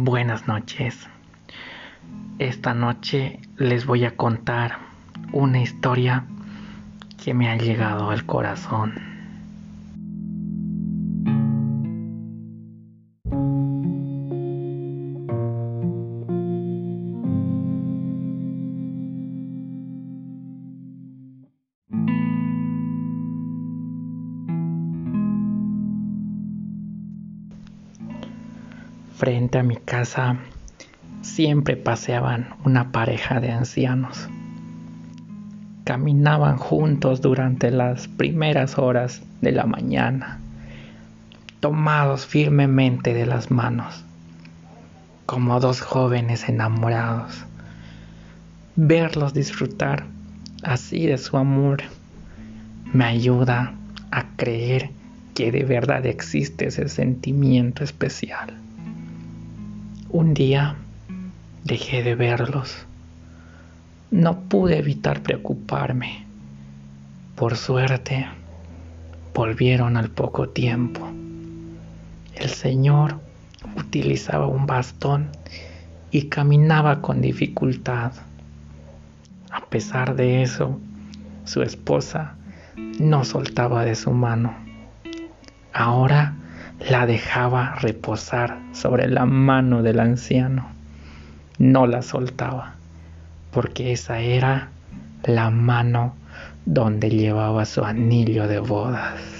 Buenas noches. Esta noche les voy a contar una historia que me ha llegado al corazón. Frente a mi casa siempre paseaban una pareja de ancianos. Caminaban juntos durante las primeras horas de la mañana, tomados firmemente de las manos, como dos jóvenes enamorados. Verlos disfrutar así de su amor me ayuda a creer que de verdad existe ese sentimiento especial. Un día dejé de verlos. No pude evitar preocuparme. Por suerte, volvieron al poco tiempo. El Señor utilizaba un bastón y caminaba con dificultad. A pesar de eso, su esposa no soltaba de su mano. Ahora la dejaba reposar sobre la mano del anciano. No la soltaba, porque esa era la mano donde llevaba su anillo de bodas.